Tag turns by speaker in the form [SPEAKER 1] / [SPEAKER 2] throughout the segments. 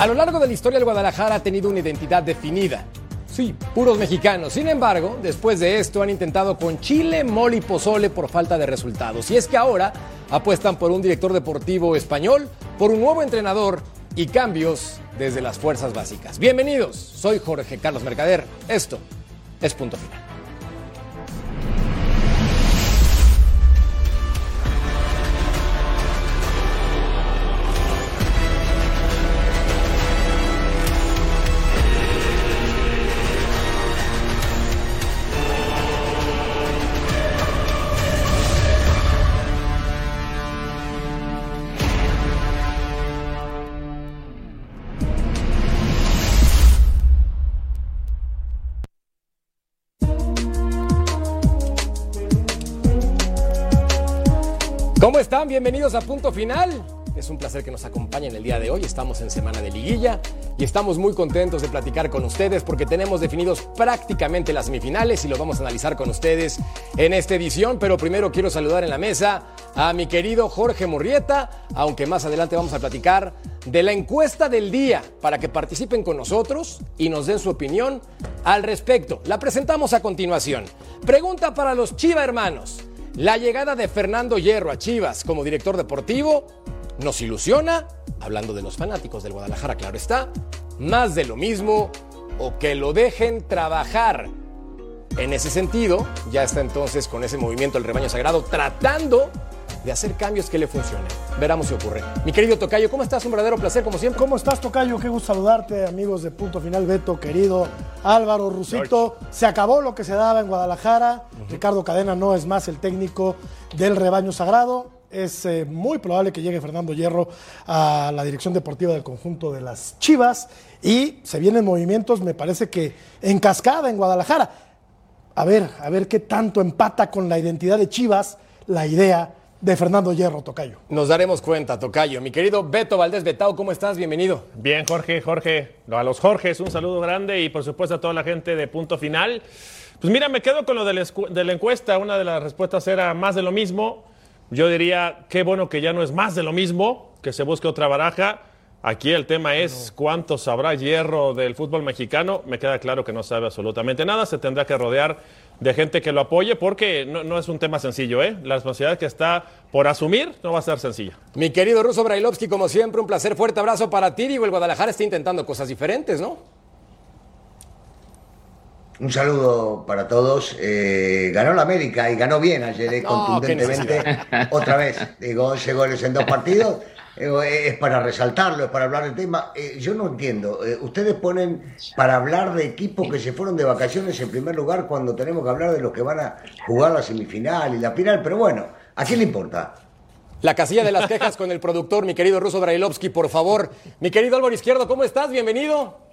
[SPEAKER 1] A lo largo de la historia, el Guadalajara ha tenido una identidad definida. Sí, puros mexicanos. Sin embargo, después de esto han intentado con chile, mole y pozole por falta de resultados. Y es que ahora apuestan por un director deportivo español, por un nuevo entrenador y cambios desde las fuerzas básicas. Bienvenidos, soy Jorge Carlos Mercader. Esto es punto final. Bienvenidos a Punto Final. Es un placer que nos acompañen el día de hoy. Estamos en semana de liguilla y estamos muy contentos de platicar con ustedes porque tenemos definidos prácticamente las semifinales y lo vamos a analizar con ustedes en esta edición. Pero primero quiero saludar en la mesa a mi querido Jorge Murrieta, aunque más adelante vamos a platicar de la encuesta del día para que participen con nosotros y nos den su opinión al respecto. La presentamos a continuación. Pregunta para los Chiva hermanos. La llegada de Fernando Hierro a Chivas como director deportivo nos ilusiona, hablando de los fanáticos del Guadalajara, claro está, más de lo mismo o que lo dejen trabajar. En ese sentido, ya está entonces con ese movimiento el rebaño sagrado tratando de hacer cambios que le funcionen. Veramos si ocurre. Mi querido Tocayo, ¿cómo estás? Un verdadero placer, como siempre.
[SPEAKER 2] ¿Cómo estás, Tocayo? Qué gusto saludarte, amigos de Punto Final, Beto, querido Álvaro, Rusito. Se acabó lo que se daba en Guadalajara. Ricardo Cadena no es más el técnico del rebaño sagrado. Es eh, muy probable que llegue Fernando Hierro a la dirección deportiva del conjunto de las Chivas. Y se vienen movimientos, me parece que en cascada en Guadalajara. A ver, a ver qué tanto empata con la identidad de Chivas la idea de Fernando Hierro, Tocayo.
[SPEAKER 1] Nos daremos cuenta, Tocayo. Mi querido Beto Valdés Betao, ¿cómo estás? Bienvenido.
[SPEAKER 3] Bien, Jorge, Jorge. A los Jorges, un saludo grande y por supuesto a toda la gente de Punto Final. Pues mira, me quedo con lo de la, de la encuesta. Una de las respuestas era más de lo mismo. Yo diría, qué bueno que ya no es más de lo mismo, que se busque otra baraja. Aquí el tema es cuánto sabrá Hierro del fútbol mexicano. Me queda claro que no sabe absolutamente nada. Se tendrá que rodear de gente que lo apoye porque no, es un tema sencillo, ¿eh? La responsabilidad que está por asumir no va a ser sencilla.
[SPEAKER 1] Mi querido Ruso Brailovsky, como siempre, un placer, fuerte abrazo para ti. Digo, el Guadalajara está intentando cosas diferentes, ¿no?
[SPEAKER 4] Un saludo para todos. Eh, ganó la América y ganó bien ayer, eh, contundentemente. Otra vez, digo, 11 goles en dos partidos. Eh, es para resaltarlo, es para hablar del tema. Eh, yo no entiendo. Eh, ustedes ponen para hablar de equipos que se fueron de vacaciones en primer lugar cuando tenemos que hablar de los que van a jugar la semifinal y la final, pero bueno, ¿a quién le importa?
[SPEAKER 1] La casilla de las quejas con el productor, mi querido Ruso Brailovsky, por favor. Mi querido Álvaro Izquierdo, ¿cómo estás? Bienvenido.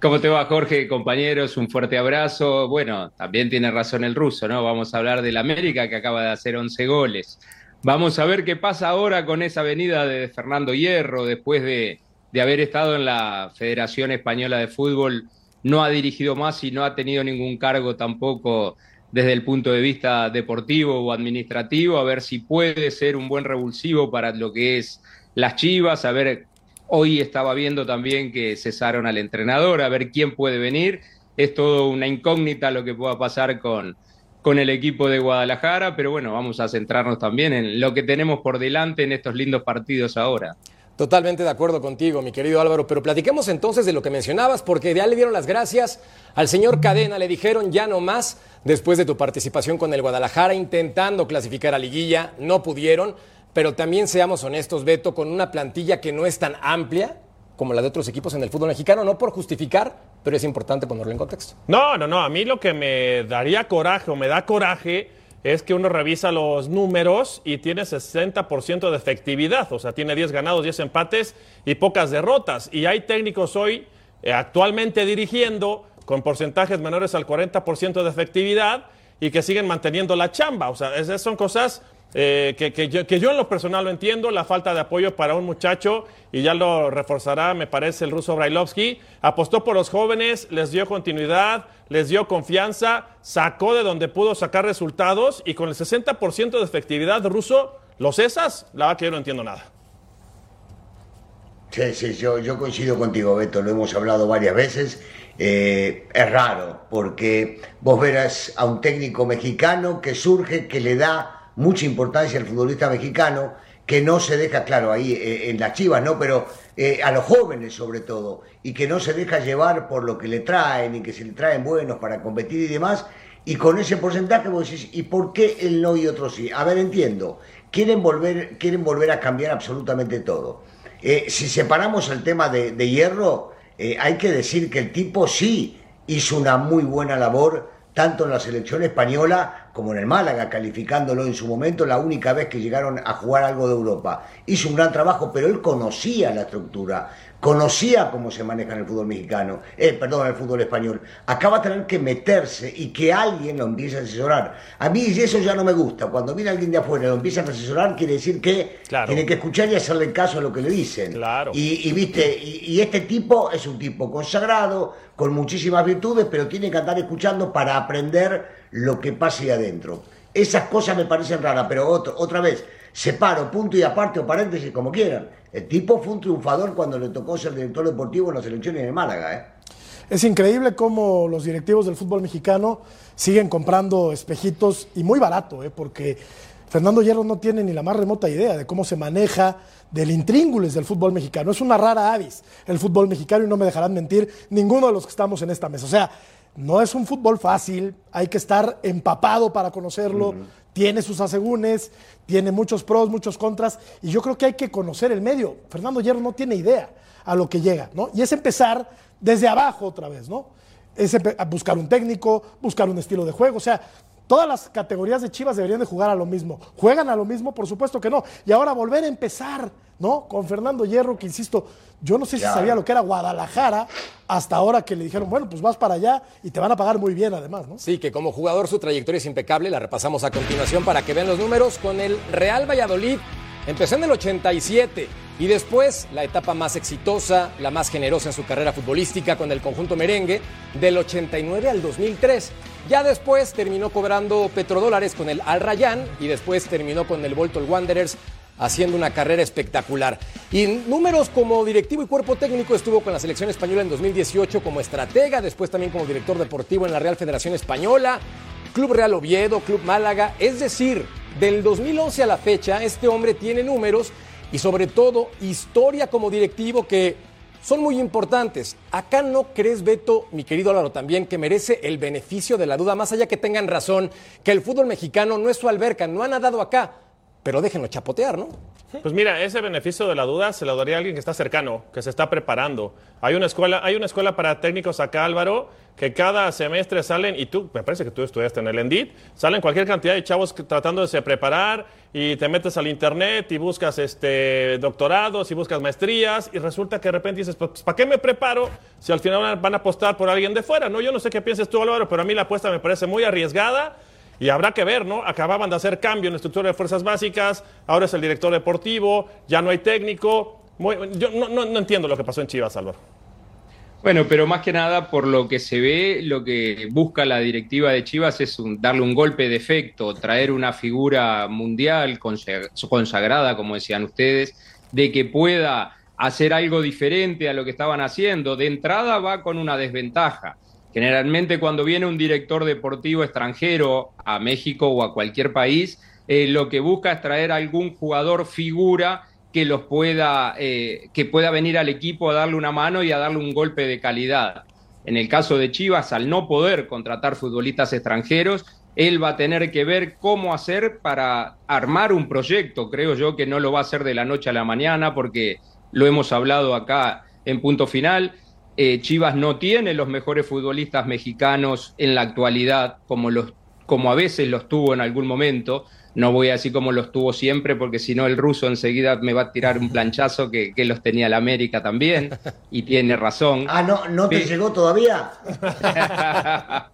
[SPEAKER 5] ¿Cómo te va, Jorge? Compañeros, un fuerte abrazo. Bueno, también tiene razón el ruso, ¿no? Vamos a hablar del América que acaba de hacer 11 goles. Vamos a ver qué pasa ahora con esa venida de Fernando Hierro, después de, de, haber estado en la Federación Española de Fútbol, no ha dirigido más y no ha tenido ningún cargo tampoco desde el punto de vista deportivo o administrativo, a ver si puede ser un buen revulsivo para lo que es las Chivas, a ver, hoy estaba viendo también que cesaron al entrenador, a ver quién puede venir, es todo una incógnita lo que pueda pasar con, con el equipo de Guadalajara, pero bueno, vamos a centrarnos también en lo que tenemos por delante en estos lindos partidos ahora.
[SPEAKER 1] Totalmente de acuerdo contigo, mi querido Álvaro, pero platiquemos entonces de lo que mencionabas, porque ya le dieron las gracias al señor Cadena, le dijeron ya no más después de tu participación con el Guadalajara intentando clasificar a liguilla, no pudieron, pero también seamos honestos, Beto, con una plantilla que no es tan amplia, como la de otros equipos en el fútbol mexicano, no por justificar, pero es importante ponerlo en contexto.
[SPEAKER 3] No, no, no, a mí lo que me daría coraje o me da coraje es que uno revisa los números y tiene 60% de efectividad, o sea, tiene 10 ganados, 10 empates y pocas derrotas. Y hay técnicos hoy eh, actualmente dirigiendo con porcentajes menores al 40% de efectividad y que siguen manteniendo la chamba. O sea, esas son cosas eh, que, yo, en lo personal lo entiendo, la falta de apoyo para un muchacho, y ya lo reforzará, me parece, el ruso Brailovsky. Apostó por los jóvenes, les dio continuidad, les dio confianza, sacó de donde pudo sacar resultados, y con el 60% de efectividad ruso, los esas, la verdad que yo no entiendo nada.
[SPEAKER 4] Sí, sí, yo, yo coincido contigo, Beto, lo hemos hablado varias veces. Eh, es raro, porque vos verás a un técnico mexicano que surge, que le da mucha importancia al futbolista mexicano, que no se deja, claro, ahí eh, en las chivas, ¿no? Pero eh, a los jóvenes sobre todo, y que no se deja llevar por lo que le traen y que se le traen buenos para competir y demás. Y con ese porcentaje vos decís, ¿y por qué él no y otro sí? A ver, entiendo, quieren volver, quieren volver a cambiar absolutamente todo eh, si separamos el tema de, hierro, eh, hay que decir que el tipo sí hizo una muy buena labor, tanto en la selección española como en el Málaga, calificándolo en su momento la única vez que llegaron a jugar algo de Europa. Hizo un gran trabajo, pero él conocía la estructura, conocía cómo se maneja en el fútbol mexicano, eh, perdón, el fútbol español. Acaba de tener que meterse y que alguien lo empiece a asesorar. A mí eso ya no me gusta. Cuando viene alguien de afuera y lo empiezan a asesorar, quiere decir que tiene que escuchar y hacerle caso a lo que le dicen.
[SPEAKER 3] Claro.
[SPEAKER 4] Y, viste, y, este tipo es un tipo consagrado, con muchísimas virtudes, pero tiene que andar escuchando para aprender lo que pasa ahí adentro. Esas cosas me parecen raras, pero otra vez, separo, punto y aparte o paréntesis, como quieran. El tipo fue un triunfador cuando le tocó ser director deportivo en las elecciones de Málaga. ¿eh?
[SPEAKER 2] Es increíble cómo los directivos del fútbol mexicano siguen comprando espejitos y muy barato, ¿eh? porque Fernando Hierro no tiene ni la más remota idea de cómo se maneja del intríngulis del fútbol mexicano. Es una rara avis el fútbol mexicano y no me dejarán mentir ninguno de los que estamos en esta mesa. O sea, no es un fútbol fácil, hay que estar empapado para conocerlo, tiene sus asegúnes, tiene muchos pros, muchos contras, y yo creo que hay que conocer el medio. Fernando Hierro no tiene idea a lo que llega, ¿no? Y es empezar desde abajo otra vez, ¿no? Es buscar un técnico, buscar un estilo de juego, o sea, Todas las categorías de Chivas deberían de jugar a lo mismo. ¿Juegan a lo mismo? Por supuesto que no. Y ahora volver a empezar, ¿no? Con Fernando Hierro, que insisto, yo no sé si sabía lo que era Guadalajara hasta ahora que le dijeron, bueno, pues vas para allá y te van a pagar muy bien además, ¿no?
[SPEAKER 1] Sí, que como jugador su trayectoria es impecable, la repasamos a continuación para que vean los números con el Real Valladolid. Empezó en el 87 y después la etapa más exitosa, la más generosa en su carrera futbolística con el conjunto merengue, del 89 al 2003. Ya después terminó cobrando petrodólares con el Al Rayyan y después terminó con el Bolton Wanderers haciendo una carrera espectacular. Y números como directivo y cuerpo técnico estuvo con la selección española en 2018 como estratega, después también como director deportivo en la Real Federación Española, Club Real Oviedo, Club Málaga. Es decir, del 2011 a la fecha, este hombre tiene números y sobre todo historia como directivo que son muy importantes. Acá no crees, Beto, mi querido Álvaro, también que merece el beneficio de la duda, más allá que tengan razón, que el fútbol mexicano no es su alberca, no ha nadado acá, pero déjenlo chapotear, ¿no?
[SPEAKER 3] Pues mira, ese beneficio de la duda se lo daría a alguien que está cercano, que se está preparando. Hay una escuela, hay una escuela para técnicos acá, Álvaro, que cada semestre salen, y tú, me parece que tú estudiaste en el ENDIT, salen cualquier cantidad de chavos tratando de preparar y te metes al internet y buscas este, doctorados y buscas maestrías y resulta que de repente dices, pues ¿para qué me preparo si al final van a apostar por alguien de fuera? No, yo no sé qué pienses tú, Álvaro, pero a mí la apuesta me parece muy arriesgada y habrá que ver, ¿no? Acababan de hacer cambio en la estructura de fuerzas básicas, ahora es el director deportivo, ya no hay técnico. yo no, entiendo lo que pasó en Chivas, Álvaro.
[SPEAKER 5] Bueno, pero más que nada, por lo que se ve, lo que busca la directiva de Chivas es darle un golpe de efecto, traer una figura mundial consagrada, como decían ustedes, de que pueda hacer algo diferente a lo que estaban haciendo. De entrada va con una desventaja Generalmente cuando viene un director deportivo extranjero a México o a cualquier país, eh, lo que busca es traer algún jugador figura que los pueda, eh, que pueda venir al equipo a darle una mano y a darle un golpe de calidad. En el caso de Chivas, al no poder contratar futbolistas extranjeros, él va a tener que ver cómo hacer para armar un proyecto. Creo yo que no lo va a hacer de la noche a la mañana porque lo hemos hablado acá en punto final. Eh, Chivas no tiene los mejores futbolistas mexicanos en la actualidad, como, los, como a veces los tuvo en algún momento. No voy a decir como los tuvo siempre, porque si no el ruso enseguida me va a tirar un planchazo que, los tenía la América también, y tiene razón.
[SPEAKER 4] Ah, ¿no, no te llegó todavía?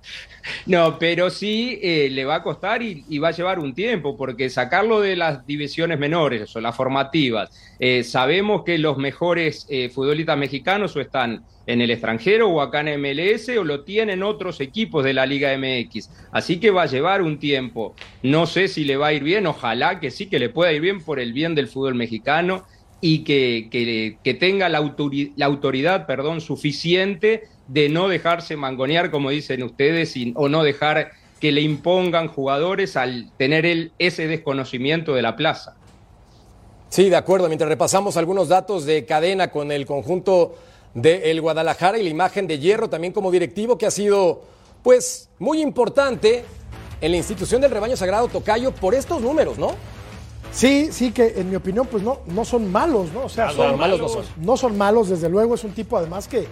[SPEAKER 5] no, pero sí eh, le va a costar y, va a llevar un tiempo, porque sacarlo de las divisiones menores o las formativas, eh, sabemos que los mejores futbolistas mexicanos o están en el extranjero o acá en MLS o lo tienen otros equipos de la Liga MX. Así que va a llevar un tiempo. No sé si le va a ir bien, ojalá que sí, que le pueda ir bien por el bien del fútbol mexicano y que, que, tenga la, la, autoridad perdón, suficiente de no dejarse mangonear, como dicen ustedes, o no dejar que le impongan jugadores al tener él ese desconocimiento de la plaza.
[SPEAKER 1] Sí, de acuerdo. Mientras repasamos algunos datos de cadena con el conjunto del Guadalajara y la imagen de Hierro también como directivo que ha sido pues muy importante en la institución del rebaño sagrado Tocayo por estos números, ¿no?
[SPEAKER 2] Sí, sí, que en mi opinión, pues no, no son malos, ¿no? O sea, son, malos no son. No son malos, desde luego, es un tipo además que,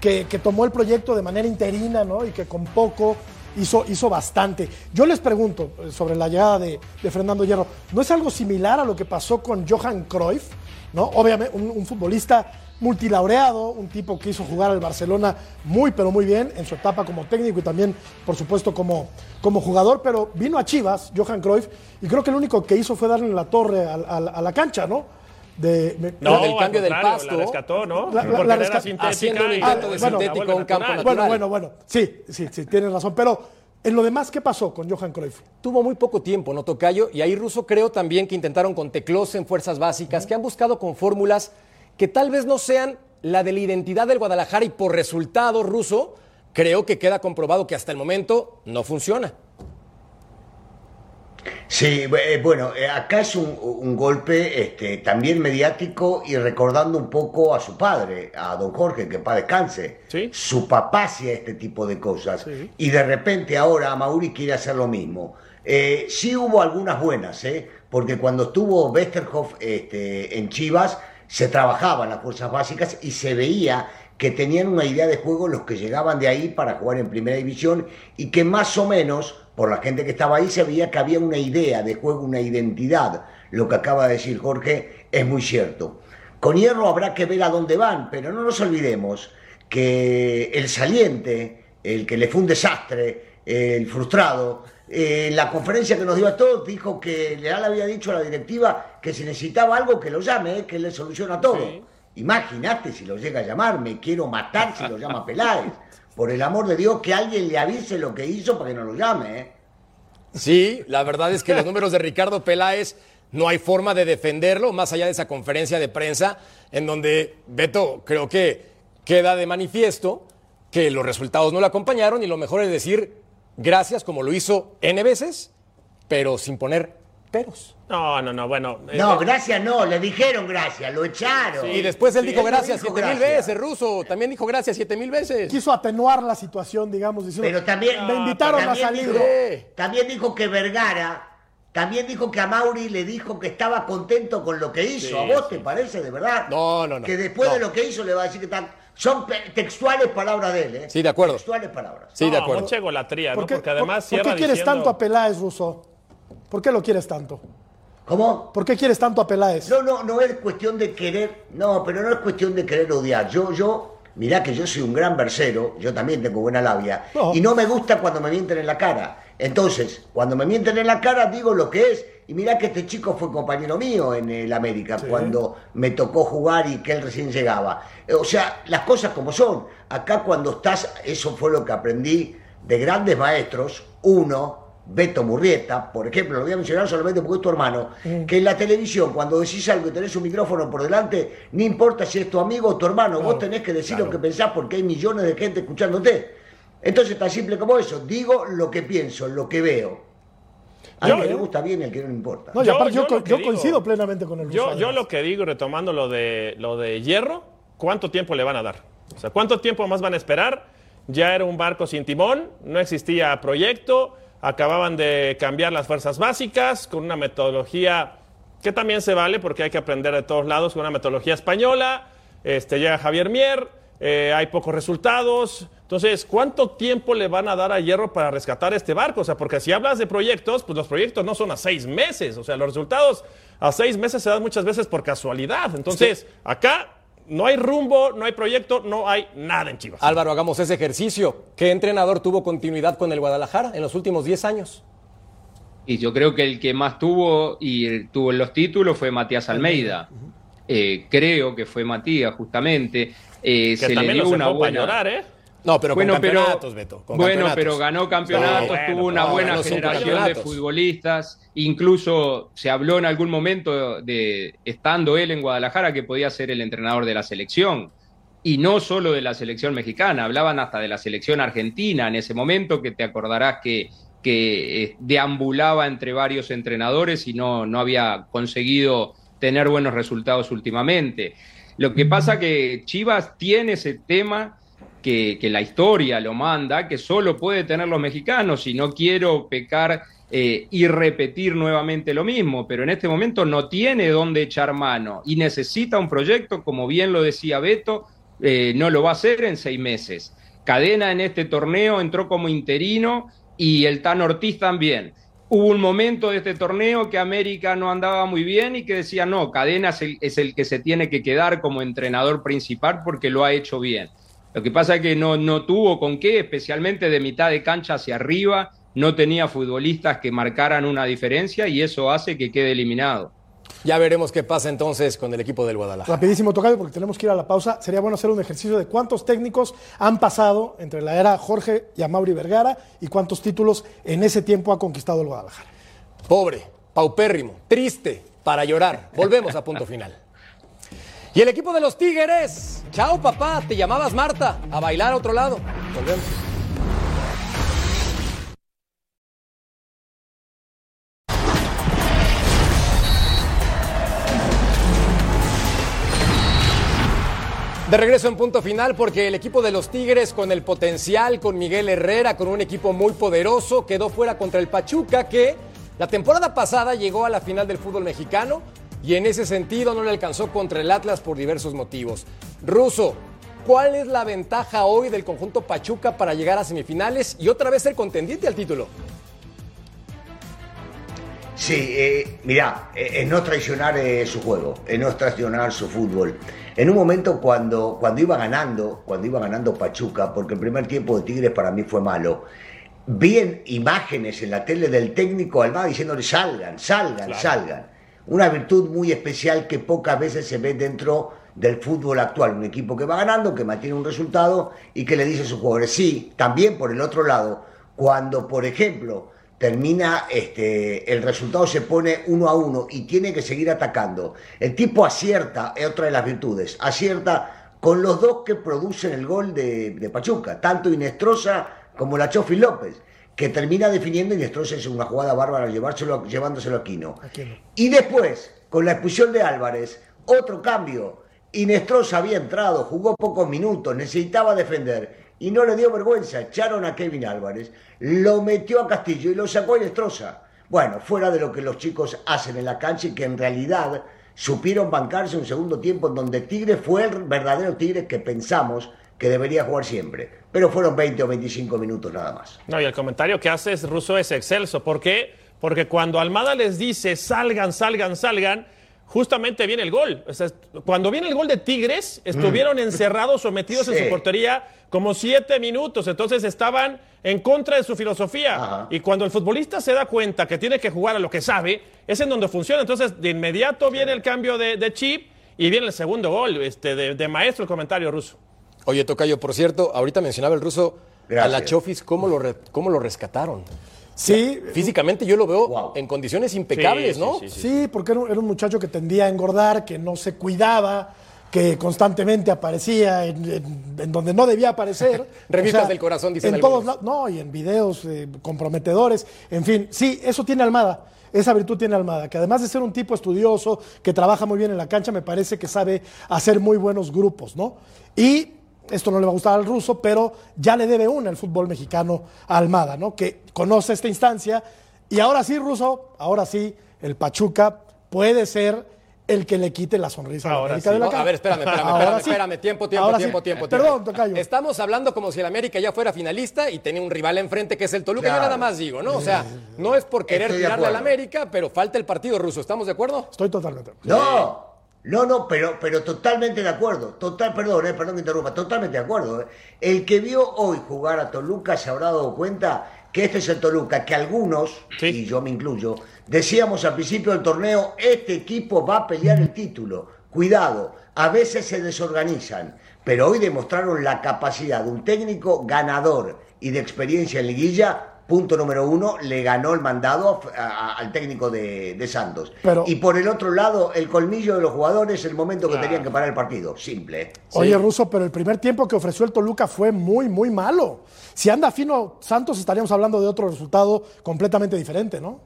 [SPEAKER 2] que, tomó el proyecto de manera interina, ¿no? Y que con poco hizo, hizo bastante. Yo les pregunto eh, sobre la llegada de, Fernando Hierro, ¿no es algo similar a lo que pasó con Johan Cruyff? ¿no? Obviamente, un, futbolista multilaureado, un tipo que hizo jugar al Barcelona muy, pero muy bien en su etapa como técnico y también, por supuesto, como, como jugador, pero vino a Chivas, Johan Cruyff, y creo que lo único que hizo fue darle la torre a la cancha, ¿no?
[SPEAKER 3] De, no, el cambio del pasto. La rescató, ¿no? La, Porque era sintética un
[SPEAKER 1] intento de sintético un campo natural.
[SPEAKER 2] Bueno, bueno, bueno. Sí, sí, sí, tienes razón. Pero en lo demás, ¿qué pasó con Johan Cruyff?
[SPEAKER 1] Tuvo muy poco tiempo, ¿no, Tocayo? Y ahí Russo creo también que intentaron con Teclos en fuerzas básicas, que han buscado con fórmulas que tal vez no sean la de la identidad del Guadalajara y por resultado Russo, creo que queda comprobado que hasta el momento no funciona.
[SPEAKER 4] Sí, eh, bueno, eh, acá es un, golpe este, también mediático y recordando un poco a su padre, a don Jorge, que para descanse. Su papá hacía este tipo de cosas y de repente ahora Mauri quiere hacer lo mismo. Eh, sí hubo algunas buenas, ¿eh? porque cuando estuvo Westerhoff este, en Chivas se trabajaban las fuerzas básicas y se veía que tenían una idea de juego los que llegaban de ahí para jugar en primera división y que más o menos por la gente que estaba ahí se veía que había una idea de juego, una identidad. Lo que acaba de decir Jorge es muy cierto. Con Hierro habrá que ver a dónde van, pero no nos olvidemos que el saliente, el que le fue un desastre, el frustrado, en la conferencia que nos dio a todos dijo que Leal había dicho a la directiva que si necesitaba algo que lo llame, que le soluciona todo. Imagínate si lo llega a llamar, me quiero matar si lo llama Peláez por el amor de Dios, que alguien le avise lo que hizo para que no lo llame. ¿eh?
[SPEAKER 1] Sí, la verdad es que los números de Ricardo Peláez no hay forma de defenderlo, más allá de esa conferencia de prensa, en donde Beto creo que queda de manifiesto que los resultados no lo acompañaron y lo mejor es decir gracias como lo hizo N veces, pero sin poner peros.
[SPEAKER 3] No, no, no, bueno.
[SPEAKER 4] No, eh, gracias no, le dijeron gracias, lo echaron.
[SPEAKER 1] y después él dijo gracias siete mil veces, Ruso. También dijo gracias siete mil veces.
[SPEAKER 2] Quiso atenuar la situación, digamos, diciendo.
[SPEAKER 4] Pero también.
[SPEAKER 2] Me invitaron a salir.
[SPEAKER 4] Dijo, también dijo que Vergara. También dijo que a Mauri le dijo que estaba contento con lo que hizo. ¿A vos te parece, de verdad?
[SPEAKER 1] No, no, no.
[SPEAKER 4] Que después de lo que hizo le va a decir que están. Son textuales palabras de él, ¿eh?
[SPEAKER 1] Sí, de acuerdo.
[SPEAKER 4] Textuales palabras.
[SPEAKER 1] Sí, de acuerdo.
[SPEAKER 3] Mucha egolatría, ¿no? Porque además
[SPEAKER 2] ¿Por, qué quieres tanto a Peláez, Ruso? ¿Por qué lo quieres tanto?
[SPEAKER 4] ¿Cómo?
[SPEAKER 2] ¿Por qué quieres tanto a Peláez?
[SPEAKER 4] No, no, no es cuestión de querer, no, pero no es cuestión de querer odiar. Yo, yo, mirá que yo soy un gran versero, yo también tengo buena labia, y no me gusta cuando me mienten en la cara. Entonces, cuando me mienten en la cara, digo lo que es. Y mirá que este chico fue compañero mío en el América, cuando me tocó jugar y que él recién llegaba. O sea, las cosas como son. Acá cuando estás, eso fue lo que aprendí de grandes maestros. Uno, Beto Murrieta, por ejemplo, lo voy a mencionar solamente porque es tu hermano, que en la televisión, cuando decís algo y tenés un micrófono por delante, no importa si es tu amigo o tu hermano, vos tenés que decir lo que pensás porque hay millones de gente escuchándote. Entonces, tan simple como eso, digo lo que pienso, lo que veo. A mí me gusta bien y al que no le importa.
[SPEAKER 2] yo, coincido plenamente con el
[SPEAKER 3] yo, yo lo que digo, retomando lo de, lo de Hierro, ¿cuánto tiempo le van a dar? O sea, ¿cuánto tiempo más van a esperar? Ya era un barco sin timón, no existía proyecto acababan de cambiar las fuerzas básicas con una metodología que también se vale porque hay que aprender de todos lados, con una metodología española. Este, llega Javier Mier, eh, hay pocos resultados. Entonces, ¿cuánto tiempo le van a dar a Hierro para rescatar este barco? O sea, porque si hablas de proyectos, pues los proyectos no son a seis meses. O sea, los resultados a seis meses se dan muchas veces por casualidad. Entonces, acá no hay rumbo, no hay proyecto, no hay nada en Chivas.
[SPEAKER 1] Álvaro, hagamos ese ejercicio. ¿Qué entrenador tuvo continuidad con el Guadalajara en los últimos 10 años?
[SPEAKER 5] Y yo creo que el que más tuvo y tuvo los títulos fue Matías Almeida. Eh, creo que fue Matías, justamente.
[SPEAKER 3] Eh, se le dio una buena... llorar, ¿eh?
[SPEAKER 1] No, pero bueno, con campeonatos, Beto.
[SPEAKER 5] bueno, pero ganó campeonatos, tuvo una buena generación de futbolistas. Incluso se habló en algún momento de, estando él en Guadalajara, que podía ser el entrenador de la selección. Y no solo de la selección mexicana, hablaban hasta de la selección argentina en ese momento, que te acordarás que, que eh, deambulaba entre varios entrenadores y no, no había conseguido tener buenos resultados últimamente. Lo que pasa que Chivas tiene ese tema que, la historia lo manda, que solo puede tener los mexicanos, y no quiero pecar eh, y repetir nuevamente lo mismo, pero en este momento no tiene dónde echar mano y necesita un proyecto, como bien lo decía Beto, eh, no lo va a hacer en seis meses. Cadena en este torneo entró como interino y el Tan Ortiz también. Hubo un momento de este torneo que América no andaba muy bien y que decía, no, Cadena es el que se tiene que quedar como entrenador principal porque lo ha hecho bien. Lo que pasa es que no, no tuvo con qué, especialmente de mitad de cancha hacia arriba, no tenía futbolistas que marcaran una diferencia y eso hace que quede eliminado.
[SPEAKER 1] Ya veremos qué pasa entonces con el equipo del Guadalajara.
[SPEAKER 2] Rapidísimo, Tocayo, porque tenemos que ir a la pausa. Sería bueno hacer un ejercicio de cuántos técnicos han pasado entre la era Jorge y Amauri Vergara y cuántos títulos en ese tiempo ha conquistado el Guadalajara.
[SPEAKER 1] Pobre, paupérrimo, triste, para llorar. Volvemos a punto final. Y el equipo de los Tigres. Chao, papá. Te llamabas Marta. A bailar a otro lado. Volvemos. De regreso en punto final porque el equipo de los Tigres con el potencial, con Miguel Herrera, con un equipo muy poderoso, quedó fuera contra el Pachuca que la temporada pasada llegó a la final del fútbol mexicano, y en ese sentido no le alcanzó contra el Atlas por diversos motivos. Ruso, ¿cuál es la ventaja hoy del conjunto Pachuca para llegar a semifinales y otra vez ser contendiente al título?
[SPEAKER 4] Sí, eh, mira, eh, es no traicionar eh, su juego, es no traicionar su fútbol. En un momento cuando, cuando iba ganando, cuando iba ganando Pachuca, porque el primer tiempo de Tigres para mí fue malo, vi imágenes en la tele del técnico Almada diciéndole salgan, salgan, salgan una virtud muy especial que pocas veces se ve dentro del fútbol actual. Un equipo que va ganando, que mantiene un resultado y que le dice a sus jugadores, sí, también por el otro lado, cuando, por ejemplo, termina este, el resultado se pone uno a uno y tiene que seguir atacando. El tipo acierta, es otra de las virtudes, acierta con los dos que producen el gol de, de Pachuca, tanto Inestrosa como la Chofi López que termina definiendo y es una jugada bárbara llevárselo, llevándoselo a Quino. Y después, con la expulsión de Álvarez, otro cambio. Inestrosa había entrado, jugó pocos minutos, necesitaba defender y no le dio vergüenza. Echaron a Kevin Álvarez, lo metió a Castillo y lo sacó a Inestrosa. Bueno, fuera de lo que los chicos hacen en la cancha y que en realidad supieron bancarse un segundo tiempo en donde Tigre fue el verdadero Tigre que pensamos que debería jugar siempre. Pero fueron 20 o 25 minutos nada más.
[SPEAKER 3] No, y el comentario que haces, Russo, es excelso. ¿Por qué? Porque cuando Almada les dice salgan, salgan, salgan, justamente viene el gol. cuando viene el gol de Tigres, estuvieron mm. encerrados o metidos en su portería como siete minutos. Entonces estaban en contra de su filosofía. Y cuando el futbolista se da cuenta que tiene que jugar a lo que sabe, es en donde funciona. Entonces, de inmediato viene el cambio de, chip y viene el segundo gol. Este, de, de maestro el comentario ruso.
[SPEAKER 1] Oye, Tocayo, por cierto, ahorita mencionaba el ruso a la Chofis, ¿cómo lo, cómo lo rescataron? Sí. Físicamente yo lo veo en condiciones impecables, ¿no?
[SPEAKER 2] Sí, porque era un, muchacho que tendía a engordar, que no se cuidaba, que constantemente aparecía en, donde no debía aparecer.
[SPEAKER 1] Revistas del corazón, dicen
[SPEAKER 2] En todos lados, no, y en videos eh, comprometedores. En fin, sí, eso tiene Almada. Esa virtud tiene Almada, que además de ser un tipo estudioso, que trabaja muy bien en la cancha, me parece que sabe hacer muy buenos grupos, ¿no? Y esto no le va a gustar al ruso, pero ya le debe una el fútbol mexicano a Almada, ¿no? Que conoce esta instancia. Y ahora sí, ruso, ahora sí, el Pachuca puede ser el que le quite la sonrisa
[SPEAKER 1] a la de la cara. A ver, espérame, espérame, espérame, tiempo, tiempo, tiempo, tiempo,
[SPEAKER 2] Perdón, Tocayo.
[SPEAKER 1] Estamos hablando como si el América ya fuera finalista y tenía un rival enfrente que es el Toluca. Yo nada más digo, ¿no? O sea, no es por querer tirarle al América, pero falta el partido ruso. ¿Estamos de acuerdo?
[SPEAKER 2] Estoy totalmente
[SPEAKER 4] de acuerdo. No, no, no, pero, pero totalmente de acuerdo. Total, perdón, eh, perdón que interrumpa, totalmente de acuerdo. Eh. El que vio hoy jugar a Toluca se habrá dado cuenta que este es el Toluca, que algunos, y yo me incluyo, decíamos al principio del torneo, este equipo va a pelear el título. Cuidado, a veces se desorganizan, pero hoy demostraron la capacidad de un técnico ganador y de experiencia en liguilla punto número uno, le ganó el mandado al técnico de, Santos. y por el otro lado, el colmillo de los jugadores, el momento que tenían que parar el partido. Simple. ¿eh?
[SPEAKER 2] Oye, Russo, pero el primer tiempo que ofreció el Toluca fue muy, muy malo. Si anda fino Santos, estaríamos hablando de otro resultado completamente diferente, ¿no?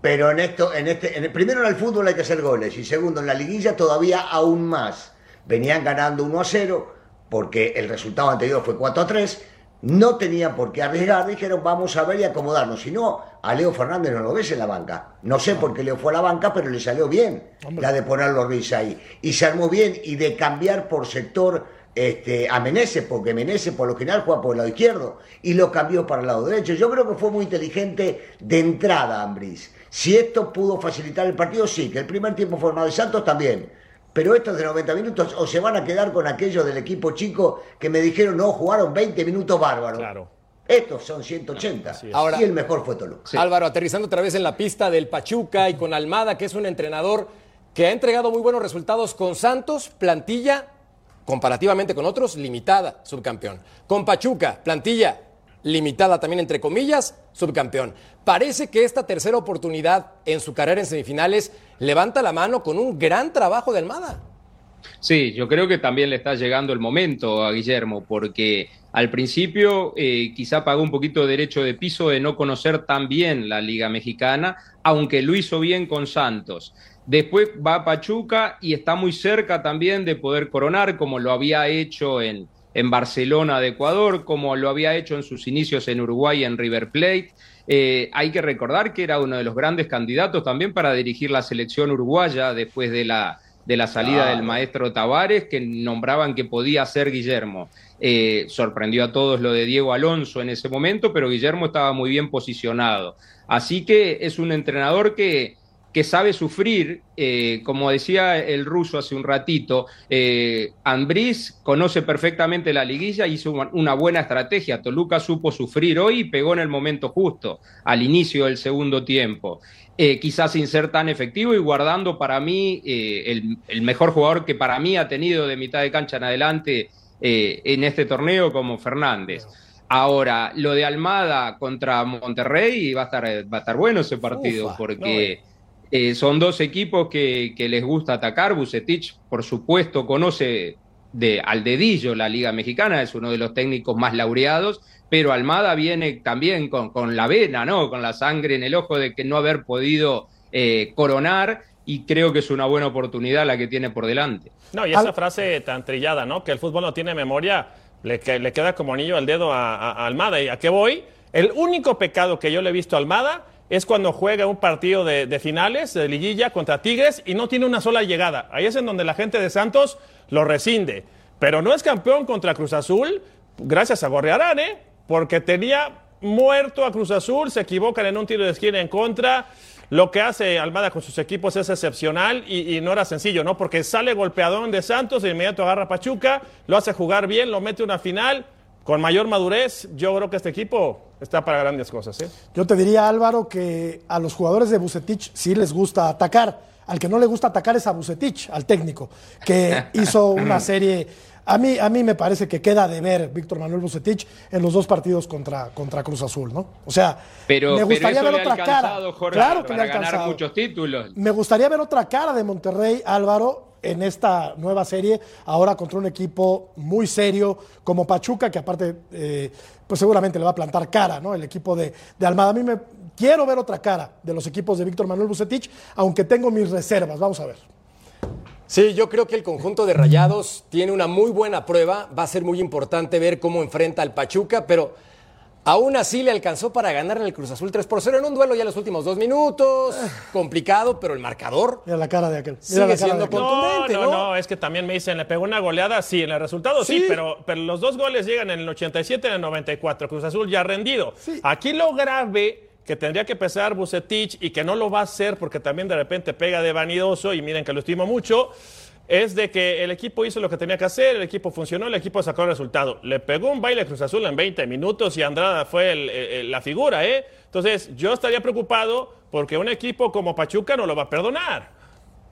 [SPEAKER 4] Pero en esto, en este, en el, primero en el fútbol hay que hacer goles y segundo en la liguilla todavía aún más. Venían ganando 1 a 0 porque el resultado anterior fue 4 a 3 no tenía por qué arriesgar, dijeron vamos a ver y acomodarnos. Si no, a Leo Fernández no lo ves en la banca. No sé por qué Leo fue a la banca, pero le salió bien la de ponerlo Ruiz ahí. Y se armó bien y de cambiar por sector este, a Menezes, porque Menezes por lo general juega por el lado izquierdo y lo cambió para el lado derecho. Yo creo que fue muy inteligente de entrada, Ambris. Si esto pudo facilitar el partido, sí, que el primer tiempo fue de Santos también pero estos de 90 minutos o se van a quedar con aquellos del equipo chico que me dijeron, no, jugaron 20 minutos bárbaros. Claro. Estos son 180. Ahora, y el mejor fue Toluca.
[SPEAKER 1] Álvaro, aterrizando otra vez en la pista del Pachuca y con Almada, que es un entrenador que ha entregado muy buenos resultados con Santos, plantilla comparativamente con otros, limitada, subcampeón. Con Pachuca, plantilla limitada también entre comillas, subcampeón. Parece que esta tercera oportunidad en su carrera en semifinales levanta la mano con un gran trabajo de Almada.
[SPEAKER 5] Sí, yo creo que también le está llegando el momento a Guillermo, porque al principio eh, quizá pagó un poquito de derecho de piso de no conocer tan bien la Liga Mexicana, aunque lo hizo bien con Santos. Después va a Pachuca y está muy cerca también de poder coronar, como lo había hecho en, en Barcelona de Ecuador, como lo había hecho en sus inicios en Uruguay en River Plate. Eh, hay que recordar que era uno de los grandes candidatos también para dirigir la selección uruguaya después de la, de la salida del maestro Tavares, que nombraban que podía ser Guillermo. Eh, sorprendió a todos lo de Diego Alonso en ese momento, pero Guillermo estaba muy bien posicionado. Así que es un entrenador que que sabe sufrir, eh, como decía el ruso hace un ratito, eh, conoce perfectamente la liguilla, hizo una buena estrategia, Toluca supo sufrir hoy y pegó en el momento justo, al inicio del segundo tiempo. Eh, quizás sin ser tan efectivo y guardando para mí eh, el, mejor jugador que para mí ha tenido de mitad de cancha en adelante en este torneo como Fernández. Ahora, lo de Almada contra Monterrey va a estar, va a estar bueno ese partido, porque eh, son dos equipos que, les gusta atacar. Bucetich, por supuesto, conoce de, al dedillo la Liga Mexicana, es uno de los técnicos más laureados, pero Almada viene también con, la vena, ¿no? Con la sangre en el ojo de que no haber podido eh, coronar y creo que es una buena oportunidad la que tiene por delante.
[SPEAKER 3] No, y esa frase tan trillada, ¿no? Que el fútbol no tiene memoria, le, le queda como anillo al dedo a, a Almada. ¿Y a qué voy? El único pecado que yo le he visto a Almada es cuando juega un partido de, finales, de liguilla contra Tigres y no tiene una sola llegada. Ahí es en donde la gente de Santos lo rescinde. Pero no es campeón contra Cruz Azul, gracias a Gorriarán, ¿eh? porque tenía muerto a Cruz Azul, se equivocan en un tiro de esquina en contra. Lo que hace Almada con sus equipos es excepcional y, no era sencillo, ¿no? Porque sale golpeadón de Santos, de inmediato agarra a Pachuca, lo hace jugar bien, lo mete una final con mayor madurez, yo creo que este equipo está para grandes cosas. ¿eh?
[SPEAKER 2] Yo te diría, Álvaro, que a los jugadores de Bucetich sí les gusta atacar. Al que no le gusta atacar es a Bucetich, al técnico, que hizo una serie. A mí, a mí me parece que queda de ver Víctor Manuel Bucetich en los dos partidos contra, contra Cruz Azul, ¿no? O sea,
[SPEAKER 5] me gustaría ver otra cara. claro que le ha ganar muchos títulos.
[SPEAKER 2] Me gustaría ver otra cara de Monterrey, Álvaro, en esta nueva serie, ahora contra un equipo muy serio como Pachuca, que aparte, eh, pues seguramente le va a plantar cara, ¿no? El equipo de, de, Almada. A mí me quiero ver otra cara de los equipos de Víctor Manuel Bucetich, aunque tengo mis reservas. Vamos a ver.
[SPEAKER 1] Sí, yo creo que el conjunto de Rayados tiene una muy buena prueba. Va a ser muy importante ver cómo enfrenta al Pachuca, pero Aún así le alcanzó para ganar en el Cruz Azul 3 por 0 en un duelo ya los últimos dos minutos. Complicado, pero el marcador.
[SPEAKER 2] Mira la cara de aquel.
[SPEAKER 1] sigue siendo contundente,
[SPEAKER 3] no, no, no, es que también me dicen, le pegó una goleada, sí, en el resultado sí, pero, pero los dos goles llegan en el 87 y en el 94. Cruz Azul ya rendido. Aquí lo grave que tendría que pesar Bucetich y que no lo va a hacer porque también de repente pega de vanidoso y miren que lo estimo mucho es de que el equipo hizo lo que tenía que hacer, el equipo funcionó, el equipo sacó el resultado. Le pegó un baile Cruz Azul en 20 minutos y Andrada fue la figura, ¿eh? Entonces, yo estaría preocupado porque un equipo como Pachuca no lo va a perdonar.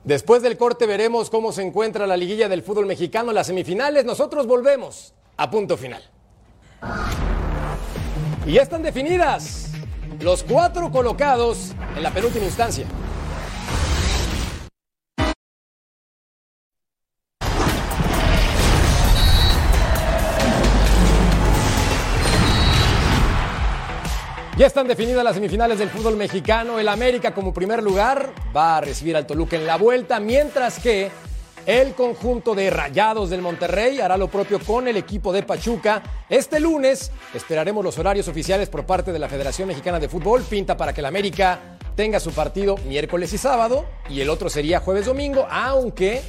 [SPEAKER 1] Después del corte veremos cómo se encuentra la liguilla del fútbol mexicano en las semifinales. Nosotros volvemos a punto final. Y ya están definidas los cuatro colocados en la penúltima instancia. Ya están definidas las semifinales del fútbol mexicano. El América como primer lugar va a recibir al Toluca en la vuelta, mientras que el conjunto de Rayados del Monterrey hará lo propio con el equipo de Pachuca. Este lunes esperaremos los horarios oficiales por parte de la Federación Mexicana de Fútbol. Pinta para que el América tenga su partido miércoles y sábado y el otro sería jueves domingo, aunque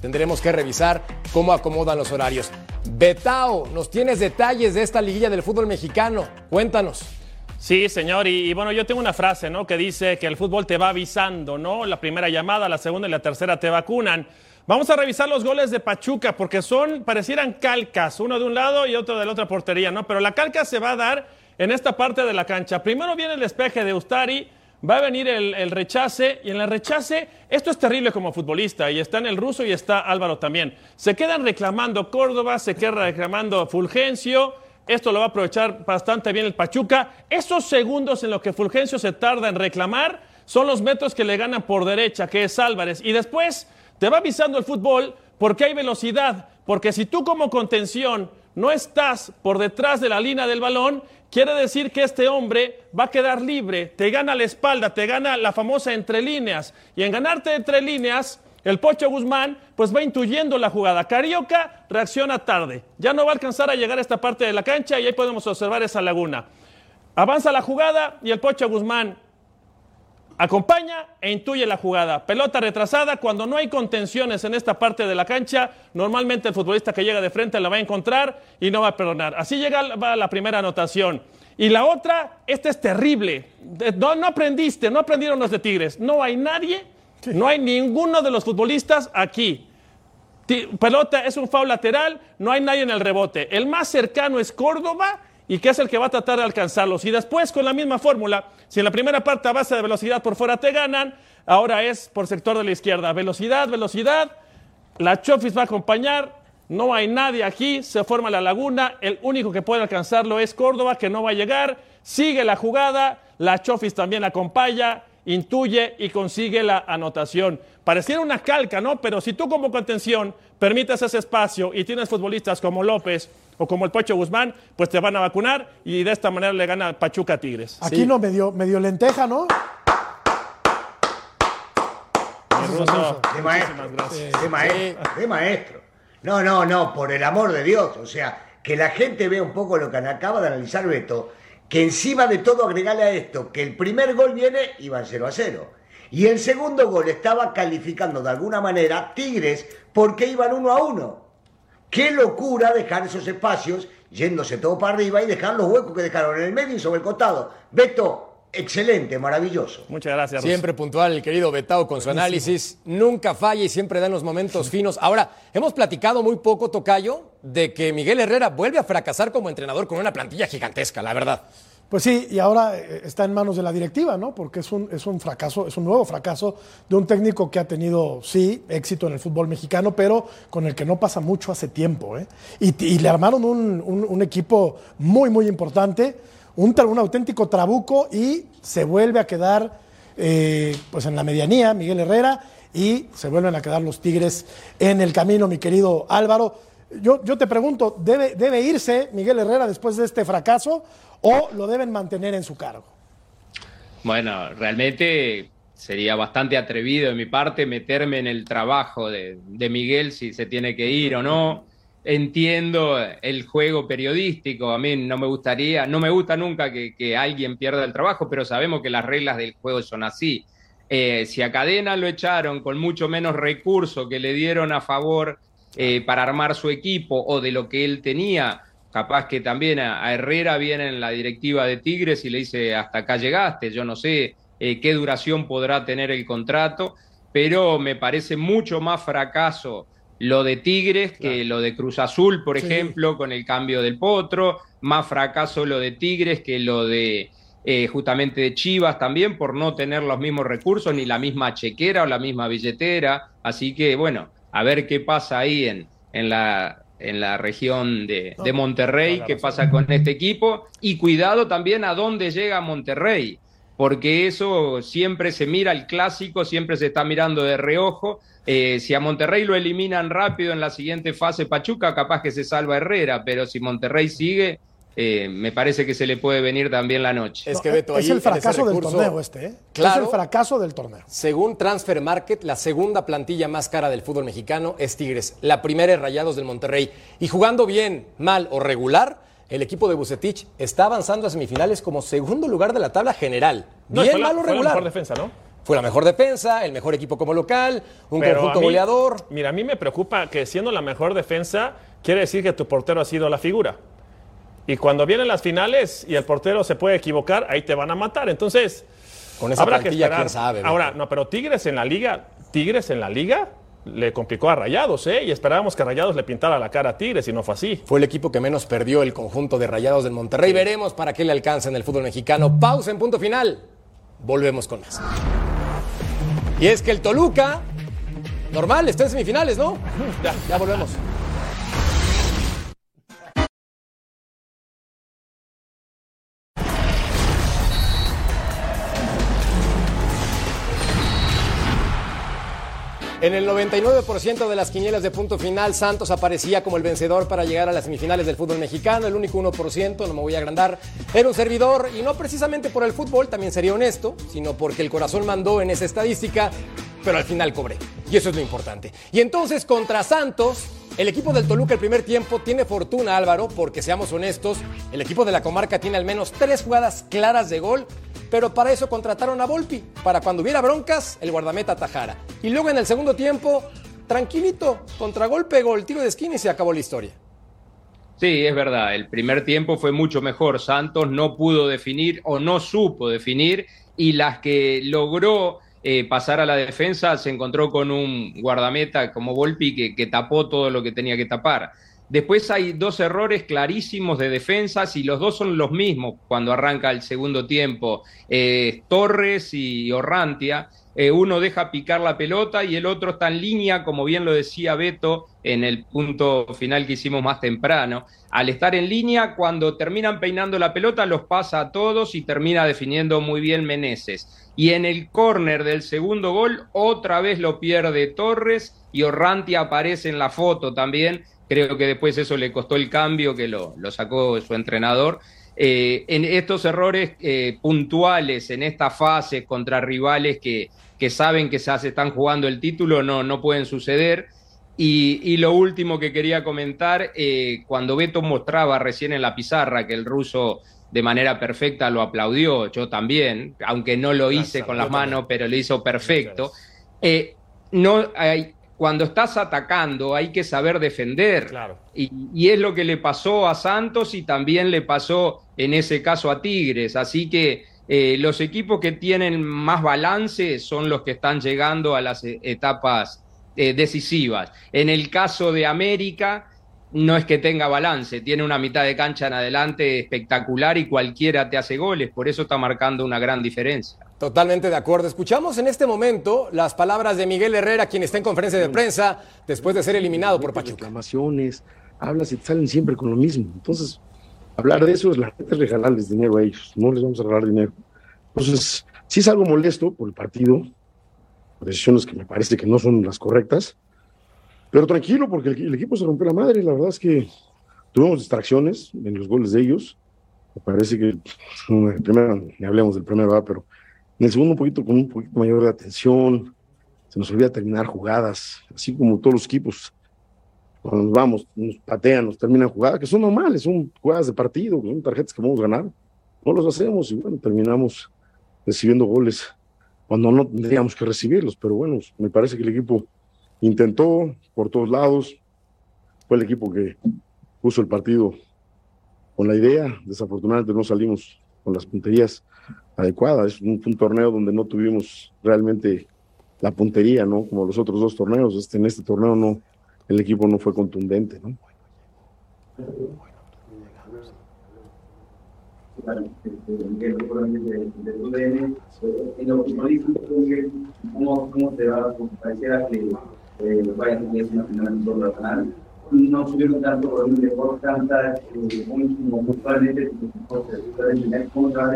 [SPEAKER 1] tendremos que revisar cómo acomodan los horarios. Betao, nos tienes detalles de esta liguilla del fútbol mexicano. Cuéntanos.
[SPEAKER 3] Sí, señor, y, bueno, yo tengo una frase, ¿no? Que dice que el fútbol te va avisando, ¿no? La primera llamada, la segunda y la tercera te vacunan. Vamos a revisar los goles de Pachuca porque son, parecieran calcas, uno de un lado y otro de la otra portería, ¿no? Pero la calca se va a dar en esta parte de la cancha. Primero viene el despeje de Ustari, va a venir el, rechace y en el rechace, esto es terrible como futbolista y está en el ruso y está Álvaro también. Se quedan reclamando Córdoba, se queda reclamando Fulgencio esto lo va a aprovechar bastante bien el Pachuca. Esos segundos en los que Fulgencio se tarda en reclamar son los metros que le ganan por derecha, que es Álvarez. Y después te va avisando el fútbol porque hay velocidad. Porque si tú como contención no estás por detrás de la línea del balón, quiere decir que este hombre va a quedar libre, te gana la espalda, te gana la famosa entre líneas. Y en ganarte entre líneas, el Pocho Guzmán pues va intuyendo la jugada. Carioca reacciona tarde. Ya no va a alcanzar a llegar a esta parte de la cancha y ahí podemos observar esa laguna. Avanza la jugada y el Pocho Guzmán acompaña e intuye la jugada. Pelota retrasada, cuando no hay contenciones en esta parte de la cancha, normalmente el futbolista que llega de frente la va a encontrar y no va a perdonar. Así llega la primera anotación. Y la otra, esta es terrible. No aprendiste, no aprendieron los de Tigres. No hay nadie no hay ninguno de los futbolistas aquí. Pelota es un foul lateral, no hay nadie en el rebote. El más cercano es Córdoba y que es el que va a tratar de alcanzarlos. Y después, con la misma fórmula, si en la primera parte a base de velocidad por fuera te ganan, ahora es por sector de la izquierda. Velocidad, velocidad. La Chofis va a acompañar. No hay nadie aquí, se forma la laguna. El único que puede alcanzarlo es Córdoba, que no va a llegar. Sigue la jugada. La Chofis también acompaña intuye y consigue la anotación. Pareciera una calca, ¿no? Pero si tú como contención permites ese espacio y tienes futbolistas como López o como el Pocho Guzmán, pues te van a vacunar y de esta manera le gana Pachuca Tigres.
[SPEAKER 2] Aquí no medio, medio lenteja, ¿no?
[SPEAKER 4] De maestro, de maestro, de maestro. No, no, no, por el amor de Dios. O sea, que la gente vea un poco lo que acaba de analizar Beto que encima de todo agregarle a esto que el primer gol viene y va 0 a 0. Y el segundo gol estaba calificando de alguna manera Tigres porque iban uno a uno. Qué locura dejar esos espacios yéndose todo para arriba y dejar los huecos que dejaron en el medio y sobre el costado. Beto, Excelente, maravilloso.
[SPEAKER 3] Muchas gracias.
[SPEAKER 1] Siempre puntual el querido Betao con su análisis. Nunca falla y siempre da los momentos finos. Ahora, hemos platicado muy poco, Tocayo, de que Miguel Herrera vuelve a fracasar como entrenador con una plantilla gigantesca, la verdad.
[SPEAKER 2] Pues sí, y ahora eh, está en manos de la directiva, ¿no? Porque es un, es un fracaso, es un nuevo fracaso de un técnico que ha tenido, sí, éxito en el fútbol mexicano, pero con el que no pasa mucho hace tiempo, ¿eh? Y, le armaron un, un equipo muy, muy importante un, un auténtico trabuco y se vuelve a quedar eh, pues en la medianía Miguel Herrera y se vuelven a quedar los Tigres en el camino, mi querido Álvaro. Yo, yo te pregunto, ¿debe, ¿debe irse Miguel Herrera después de este fracaso o lo deben mantener en su cargo?
[SPEAKER 5] Bueno, realmente sería bastante atrevido de mi parte meterme en el trabajo de, Miguel si se tiene que ir o no entiendo el juego periodístico, a mí no me gustaría, no me gusta nunca que, alguien pierda el trabajo, pero sabemos que las reglas del juego son así. Eh, si a Cadena lo echaron con mucho menos recursos que le dieron a favor eh, para armar su equipo o de lo que él tenía, capaz que también a, Herrera viene en la directiva de Tigres y le dice hasta acá llegaste, yo no sé eh, qué duración podrá tener el contrato, pero me parece mucho más fracaso lo de Tigres que lo de Cruz Azul, por ejemplo, con el cambio del potro, más fracaso lo de Tigres que lo de eh, justamente de Chivas también por no tener los mismos recursos, ni la misma chequera o la misma billetera. Así que bueno, a ver qué pasa ahí en, en la en la región de, de Monterrey, qué pasa con este equipo y cuidado también a dónde llega Monterrey, porque eso siempre se mira el clásico, siempre se está mirando de reojo. Eh, si a Monterrey lo eliminan rápido en la siguiente fase Pachuca, capaz que se salva Herrera, pero si Monterrey sigue, eh, me parece que se le puede venir también la noche.
[SPEAKER 2] Es que Beto, es el fracaso del torneo este, ¿eh? Claro, es el fracaso del torneo.
[SPEAKER 1] Según Transfer Market, la segunda plantilla más cara del fútbol mexicano es Tigres. La primera es Rayados del Monterrey. Y jugando bien, mal o regular, el equipo de Bucetich está avanzando a semifinales como segundo lugar de la tabla general. Bien, mal o regular. Fue la
[SPEAKER 3] mejor defensa, ¿no?
[SPEAKER 1] Fue la mejor defensa, el mejor equipo como local, un conjunto goleador.
[SPEAKER 3] Mira, a mí me preocupa que siendo la mejor defensa, quiere decir que tu portero ha sido la figura. Y cuando vienen las finales y el portero se puede equivocar, ahí te van a matar. Entonces,
[SPEAKER 1] con esa habrá que esperar. sabe.
[SPEAKER 3] Ahora, no, pero Tigres en la liga, Tigres en la liga le complicó a Rayados, ¿eh? Y esperábamos que Rayados le pintara la cara a Tigres y no fue así.
[SPEAKER 1] Fue el equipo que menos perdió el conjunto de Rayados del Monterrey. Veremos para qué le alcanza en el fútbol mexicano. Pausa en punto final. Volvemos con más. Y es que el Toluca, normal, está en semifinales, ¿no? Ya, ya volvemos. En el 99% de las quinielas de punto final, Santos aparecía como el vencedor para llegar a las semifinales del fútbol mexicano. El único 1%, no me voy a agrandar, era un servidor. Y no precisamente por el fútbol, también sería honesto, sino porque el corazón mandó en esa estadística, pero al final cobré. Y eso es lo importante. Y entonces, contra Santos, el equipo del Toluca el primer tiempo tiene fortuna, Álvaro, porque seamos honestos, el equipo de la comarca tiene al menos tres jugadas claras de gol pero para eso contrataron a Volpi, para cuando hubiera broncas, el guardameta tajara. Y luego en el segundo tiempo, tranquilito, contragolpe, gol, tiro de esquina y se acabó la historia.
[SPEAKER 5] Sí, es verdad, el primer tiempo fue mucho mejor. Santos no pudo definir o no supo definir y las que logró eh, pasar a la defensa se encontró con un guardameta como Volpi que tapó todo lo que tenía que tapar. Después hay dos errores clarísimos de defensas y los dos son los mismos cuando arranca el segundo tiempo. Eh, Torres y Orrantia. Eh, uno deja picar la pelota y el otro está en línea, como bien lo decía Beto en el punto final que hicimos más temprano. Al estar en línea, cuando terminan peinando la pelota, los pasa a todos y termina definiendo muy bien Meneses. Y en el córner del segundo gol, otra vez lo pierde Torres y Orrantia aparece en la foto también Creo que después eso le costó el cambio que lo, sacó su entrenador. Eh, en estos errores eh, puntuales, en esta fase contra rivales que, que saben que se están jugando el título, no, no pueden suceder. Y, lo último que quería comentar, eh, cuando Beto mostraba recién en la pizarra que el ruso de manera perfecta lo aplaudió, yo también, aunque no lo hice con las manos, pero lo hizo perfecto. no hay, cuando estás atacando hay que saber defender.
[SPEAKER 3] Claro.
[SPEAKER 5] Y, es lo que le pasó a Santos y también le pasó en ese caso a Tigres. Así que eh, los equipos que tienen más balance son los que están llegando a las eh, etapas eh, decisivas. En el caso de América, no es que tenga balance, tiene una mitad de cancha en adelante espectacular y cualquiera te hace goles, por eso está marcando una gran diferencia.
[SPEAKER 1] Totalmente de acuerdo. Escuchamos en este momento las palabras de Miguel Herrera, quien está en conferencia de prensa después de ser eliminado por Pachuca.
[SPEAKER 6] Reclamaciones, hablas y te salen siempre con lo mismo. Entonces, hablar de eso es la gente regalarles dinero a ellos, no les vamos a regalar dinero. Entonces, sí es algo molesto por el partido, decisiones que me parece que no son las correctas, pero tranquilo, porque el, equipo se rompió la madre. La verdad es que tuvimos distracciones en los goles de ellos. Me parece que, primero, ni hablemos del primero, pero en el segundo un poquito con un poquito mayor de atención. Se nos olvida terminar jugadas, así como todos los equipos. Cuando vamos, nos patean, nos terminan jugadas, que son normales, son jugadas de partido, son tarjetas que vamos a ganar. No los hacemos y bueno, terminamos recibiendo goles cuando no tendríamos que recibirlos. Pero bueno, me parece que el equipo intentó por todos lados, fue el equipo que puso el partido con la idea, desafortunadamente no salimos con las punterías adecuadas, es un, torneo donde no tuvimos realmente la puntería, ¿no? Como los otros dos torneos, este, en este torneo no, el equipo no fue contundente, ¿no?
[SPEAKER 7] ¿cómo, te va? Pareciera que eh, vaya a una final. No tuvieron tanto por el mejor tanta como puntualmente tener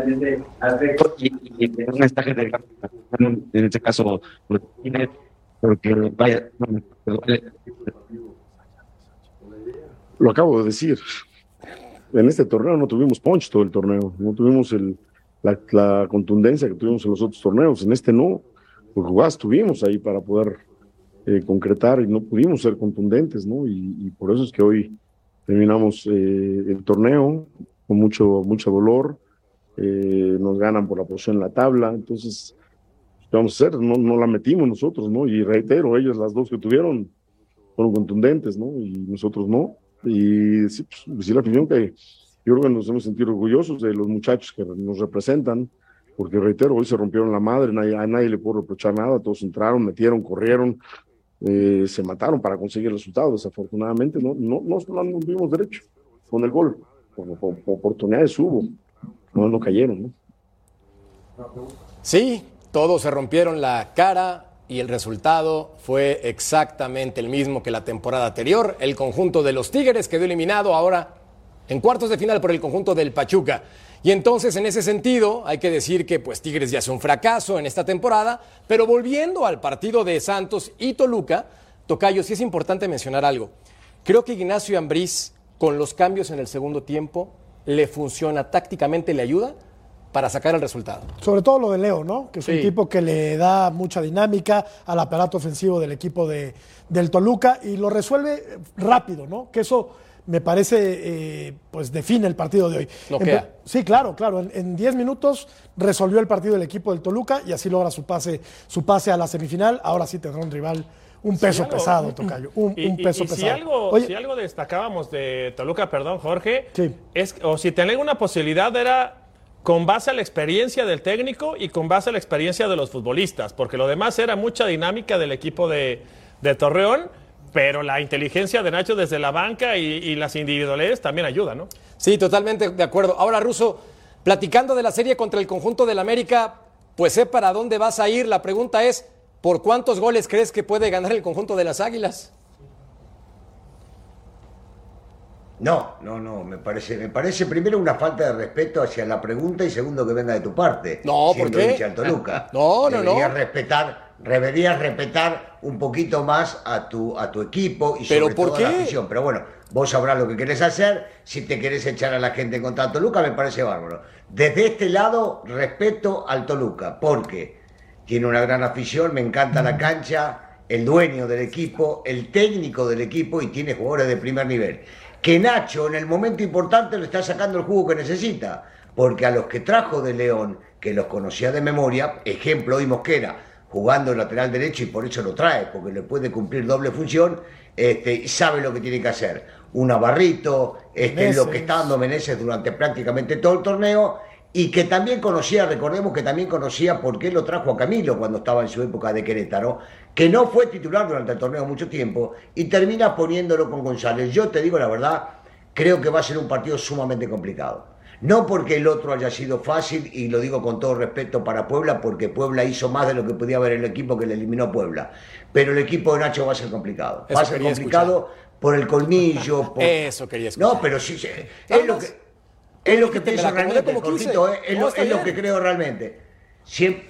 [SPEAKER 7] ese aspecto y, y un estaje de en este caso porque vaya
[SPEAKER 6] lo acabo de decir en este torneo no tuvimos punch todo el torneo, no tuvimos el, la, contundencia que tuvimos en los otros torneos. En este no, porque jugadas tuvimos ahí para poder eh, concretar y no pudimos ser contundentes, ¿no? Y, por eso es que hoy terminamos eh, el torneo con mucho, mucho dolor. Eh, nos ganan por la posición en la tabla, entonces, ¿qué vamos a hacer? No, no la metimos nosotros, ¿no? Y reitero, ellos las dos que tuvieron fueron contundentes, ¿no? Y nosotros no. Y sí, pues, decir la opinión que yo creo que nos hemos sentido orgullosos de los muchachos que nos representan, porque reitero, hoy se rompieron la madre, nadie, a nadie le puedo reprochar nada, todos entraron, metieron, corrieron, eh, se mataron para conseguir el resultado, desafortunadamente no, no, no, no derecho con el gol, oportunidades hubo, no, no cayeron. ¿no?
[SPEAKER 1] Sí, todos se rompieron la cara, y el resultado fue exactamente el mismo que la temporada anterior. El conjunto de los Tigres quedó eliminado ahora en cuartos de final por el conjunto del Pachuca. Y entonces, en ese sentido, hay que decir que pues Tigres ya es un fracaso en esta temporada, pero volviendo al partido de Santos y Toluca, Tocayo, sí es importante mencionar algo. Creo que Ignacio Ambriz, con los cambios en el segundo tiempo, le funciona tácticamente, le ayuda para sacar el resultado.
[SPEAKER 2] Sobre todo lo de Leo, ¿no? Que es un tipo que le da mucha dinámica al aparato ofensivo del equipo de, del Toluca y lo resuelve rápido, ¿no? Que eso me parece, eh, pues define el partido de hoy. Sí, claro, claro. En 10 minutos resolvió el partido del equipo del Toluca y así logra su pase, su pase a la semifinal. Ahora sí tendrá un rival un peso pesado, Tocayo. Un, peso pesado.
[SPEAKER 3] Si algo, si algo destacábamos de Toluca, perdón, Jorge, es, o si tenía una posibilidad era con base a la experiencia del técnico y con base a la experiencia de los futbolistas, porque lo demás era mucha dinámica del equipo de, Torreón, pero la inteligencia de Nacho desde la banca y, las individualidades también ayuda, ¿no?
[SPEAKER 1] Sí, totalmente de acuerdo. Ahora, Russo, platicando de la serie contra el conjunto del América, pues sé para dónde vas a ir. La pregunta es, ¿por cuántos goles crees que puede ganar el conjunto de las Águilas?
[SPEAKER 4] No, no, no, me parece, me parece primero una falta de respeto hacia la pregunta y segundo que venga de tu parte.
[SPEAKER 1] No, ¿por qué?
[SPEAKER 4] No, no, deberías respetar, deberías respetar un poquito más a tu, a tu equipo y sobre todo a la afición. Pero bueno, vos sabrás lo que querés hacer. Si te querés echar a la gente contra Toluca, me parece bárbaro. Desde este lado, respeto al Toluca, porque tiene una gran afición, me encanta la cancha, el dueño del equipo, el técnico del equipo y tiene jugadores de primer nivel que Nacho en el momento importante le está sacando el jugo que necesita. Porque a los que trajo de León, que los conocía de memoria, ejemplo hoy Mosquera, jugando el lateral derecho y por eso lo trae, porque le puede cumplir doble función, este, sabe lo que tiene que hacer. Un Navarrito, este, lo que está dando Meneses durante prácticamente todo el torneo, y que también conocía, recordemos que también conocía por qué lo trajo a Camilo cuando estaba en su época de Querétaro, que no fue titular durante el torneo mucho tiempo y termina poniéndolo con González. Yo te digo la verdad, creo que va a ser un partido sumamente complicado. No porque el otro haya sido fácil, y lo digo con todo respeto para Puebla, porque Puebla hizo más de lo que podía haber el equipo que le eliminó Puebla. Pero el equipo de Nacho va a ser complicado. va a ser complicado por el colmillo. Por...
[SPEAKER 1] Eso quería escuchar.
[SPEAKER 4] No, pero sí, es lo que, es lo que pienso realmente, eh, es, lo, es lo que creo realmente. Siempre,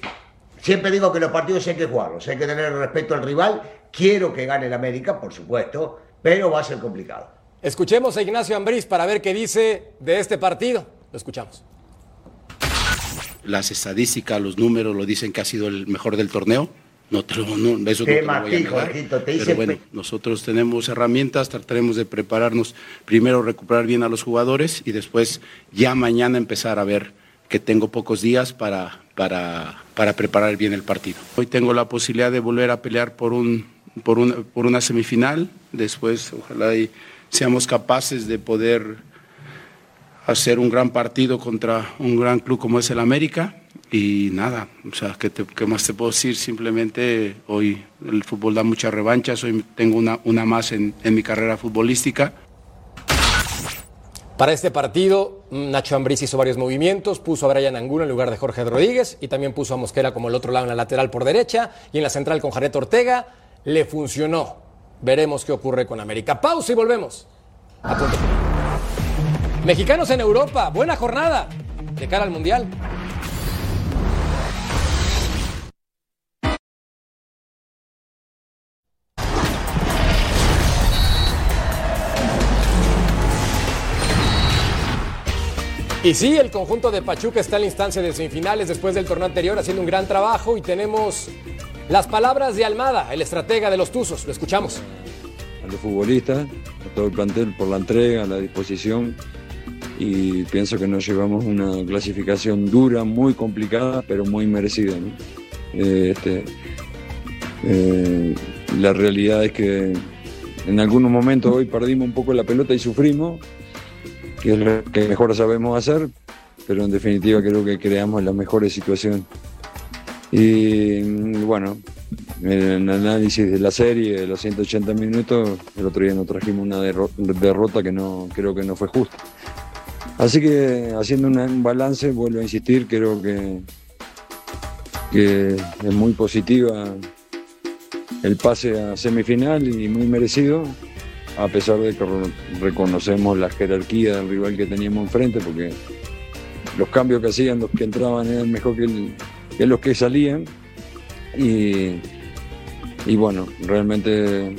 [SPEAKER 4] Siempre digo que los partidos hay que jugarlos, hay que tener respeto al rival. Quiero que gane el América, por supuesto, pero va a ser complicado.
[SPEAKER 1] Escuchemos a Ignacio Ambriz para ver qué dice de este partido. Lo escuchamos.
[SPEAKER 8] Las estadísticas, los números lo dicen que ha sido el mejor del torneo. No, te lo, no eso no te lo voy a negar, Pero bueno, nosotros tenemos herramientas, trataremos de prepararnos, primero recuperar bien a los jugadores y después ya mañana empezar a ver que tengo pocos días para, para, para preparar bien el partido. Hoy tengo la posibilidad de volver a pelear por, un, por, una, por una semifinal, después ojalá y seamos capaces de poder hacer un gran partido contra un gran club como es el América y nada, o sea, ¿qué, ¿qué, más te puedo decir? Simplemente hoy el fútbol da muchas revanchas, hoy tengo una, una más en, en mi carrera futbolística.
[SPEAKER 1] Para este partido Nacho Ambriz hizo varios movimientos, puso a Brian Angulo en lugar de Jorge Rodríguez y también puso a Mosquera como el otro lado en la lateral por derecha y en la central con Jared Ortega. Le funcionó. Veremos qué ocurre con América. Pausa y volvemos. Mexicanos en Europa, buena jornada de cara al Mundial. Y sí, el conjunto de Pachuca está en la instancia de semifinales después del torneo anterior haciendo un gran trabajo y tenemos las palabras de Almada, el estratega de los Tuzos. Lo escuchamos.
[SPEAKER 9] A los futbolistas, a todo el plantel por la entrega, la disposición y pienso que nos llevamos una clasificación dura, muy complicada, pero muy merecida. Eh, este, eh, la realidad es que en algunos momentos hoy perdimos un poco la pelota y sufrimos, que es lo que mejor sabemos hacer, pero en definitiva creo que creamos las mejores situaciones. Y bueno, en el análisis de la serie, de los 180 minutos, el otro día nos trajimos una derrota que no creo que no fue justa. Así que haciendo un balance, vuelvo a insistir, creo que, que es muy positiva el pase a semifinal y muy merecido a pesar de que reconocemos la jerarquía del rival que teníamos enfrente, porque los cambios que hacían, los que entraban eran mejor que, los que salían. Y, y, bueno, realmente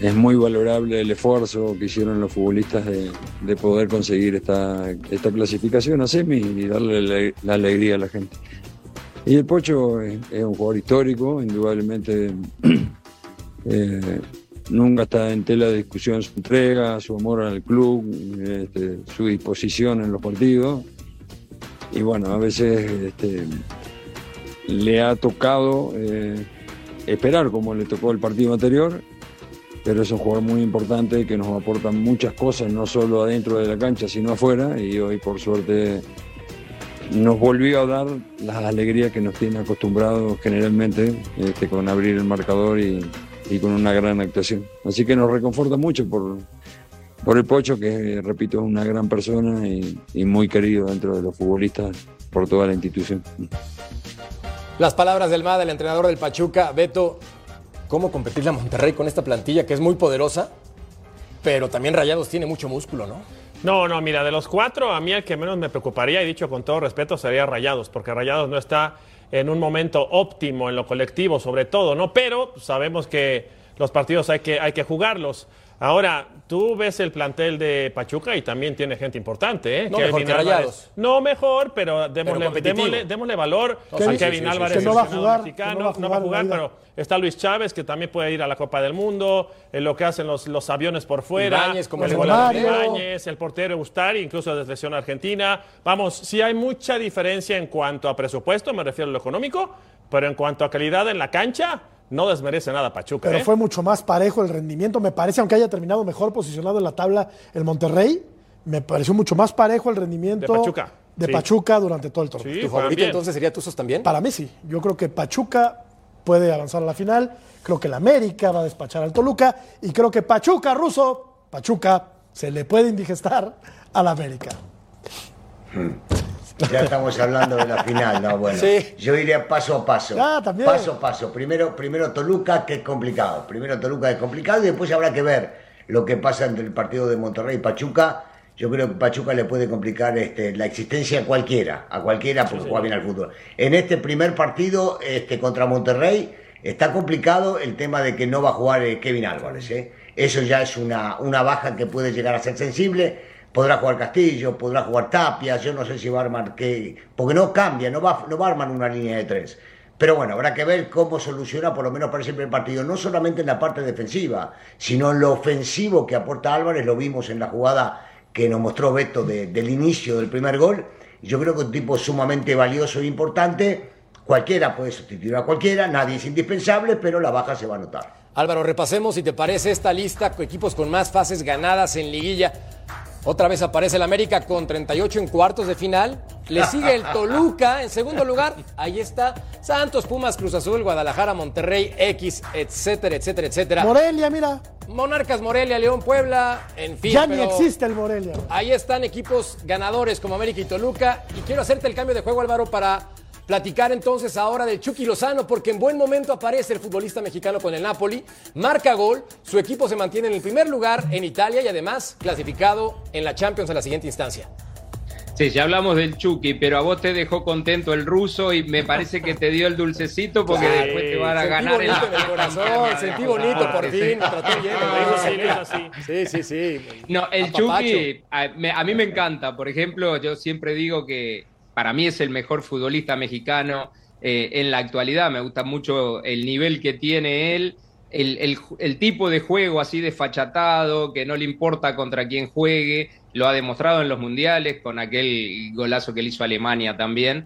[SPEAKER 9] es muy valorable el esfuerzo que hicieron los futbolistas de, poder conseguir esta, esta, clasificación a semi y darle la, alegría a la gente. Y el Pocho es, un jugador histórico, indudablemente. Eh, nunca está en tela de discusión su entrega, su amor al club, este, su disposición en los partidos. Y bueno, a veces este, le ha tocado eh, esperar como le tocó el partido anterior, pero es un jugador muy importante que nos aporta muchas cosas, no solo adentro de la cancha, sino afuera. Y hoy, por suerte, nos volvió a dar las alegrías que nos tiene acostumbrados generalmente este, con abrir el marcador y, y con una gran actuación. Así que nos reconforta mucho por, el Pocho, que repito, es una gran persona y, muy querido dentro de los futbolistas por toda la institución.
[SPEAKER 1] Las palabras del MAD, el entrenador del Pachuca, Beto, ¿cómo competir la Monterrey con esta plantilla que es muy poderosa? Pero también Rayados tiene mucho músculo, ¿no?
[SPEAKER 3] No, no, mira, de los cuatro, a mí el que menos me preocuparía, y dicho con todo respeto, sería Rayados, porque Rayados no está en un momento óptimo en lo colectivo, sobre todo, ¿no? Pero sabemos que los partidos hay que, hay que jugarlos. Ahora, tú ves el plantel de Pachuca y también tiene gente importante, ¿eh?
[SPEAKER 1] No mejor que Rayados.
[SPEAKER 3] No mejor, pero démosle, démosle, valor a Kevin Álvarez,
[SPEAKER 2] que no va a jugar,
[SPEAKER 3] mexicano, no va a jugar, pero está Luis Chávez, que también puede ir a la Copa del Mundo, en lo que hacen los, los aviones por fuera,
[SPEAKER 1] como el,
[SPEAKER 3] el, el portero Ustari, incluso de selección argentina. Vamos, sí hay mucha diferencia en cuanto a presupuesto, me refiero a lo económico, pero en cuanto a calidad en la cancha, no desmerece nada Pachuca.
[SPEAKER 2] Pero
[SPEAKER 3] ¿eh?
[SPEAKER 2] fue mucho más parejo el rendimiento, me parece, aunque haya terminado mejor posicionado en la tabla el Monterrey, me pareció mucho más parejo el rendimiento
[SPEAKER 3] de Pachuca,
[SPEAKER 2] de Pachuca durante todo el torneo.
[SPEAKER 1] ¿Tu favorito entonces sería Tuzos también?
[SPEAKER 2] Para mí sí. Yo creo que Pachuca puede avanzar a la final, creo que el América va a despachar al Toluca y creo que Pachuca, Ruso, Pachuca se le puede indigestar al América.
[SPEAKER 4] Hmm. Ya estamos hablando de la final, ¿no? Bueno, yo iría paso a paso.
[SPEAKER 2] Ah, también.
[SPEAKER 4] Paso a paso. Primero, primero Toluca, que es complicado. Primero Toluca, que es complicado, y después habrá que ver lo que pasa entre el partido de Monterrey y Pachuca. Yo creo que Pachuca le puede complicar este, la existencia a cualquiera, a cualquiera porque juega bien al fútbol. En este primer partido este, contra Monterrey está complicado el tema de que no va a jugar eh, Kevin Álvarez. ¿eh? Eso ya es una, una baja que puede llegar a ser sensible podrá jugar Castillo, podrá jugar Tapia, yo no sé si va a armar qué, porque no cambia, no va, no va a armar una línea de tres. Pero bueno, habrá que ver cómo soluciona, por lo menos para siempre el partido, no solamente en la parte defensiva, sino en lo ofensivo que aporta Álvarez, lo vimos en la jugada que nos mostró Beto del inicio del primer gol. Yo creo que un tipo sumamente valioso e importante. Cualquiera puede sustituir a cualquiera, nadie es indispensable, pero la baja se va a notar.
[SPEAKER 1] Álvaro, repasemos si te parece esta lista, equipos con más fases ganadas en liguilla. Otra vez aparece el América con 38 en cuartos de final. Le sigue el Toluca en segundo lugar. Ahí está Santos, Pumas, Cruz Azul, Guadalajara, Monterrey, X, etcétera, etcétera, etcétera.
[SPEAKER 2] Morelia, mira.
[SPEAKER 1] Monarcas, Morelia, León, Puebla, en fin.
[SPEAKER 2] Ya ni existe el Morelia.
[SPEAKER 1] Ahí están equipos ganadores como América y Toluca. Y quiero hacerte el cambio de juego, Álvaro, para Platicar entonces ahora del Chucky Lozano, porque en buen momento aparece el futbolista mexicano con el Napoli, marca gol, su equipo se mantiene en el primer lugar en Italia y además clasificado en la Champions en la siguiente instancia.
[SPEAKER 5] Sí, ya hablamos del Chucky, pero a vos te dejó contento el ruso y me parece que te dio el dulcecito porque después te van a ganar
[SPEAKER 1] el corazón. Sentí bonito por fin, Sí, sí, sí.
[SPEAKER 5] No, el Chucky a, a mí me encanta. Por ejemplo, yo siempre digo que para mí es el mejor futbolista mexicano eh, en la actualidad. Me gusta mucho el nivel que tiene él, el, tipo de juego así desfachatado, que no le importa contra quién juegue. Lo ha demostrado en los mundiales con aquel golazo que le hizo Alemania también.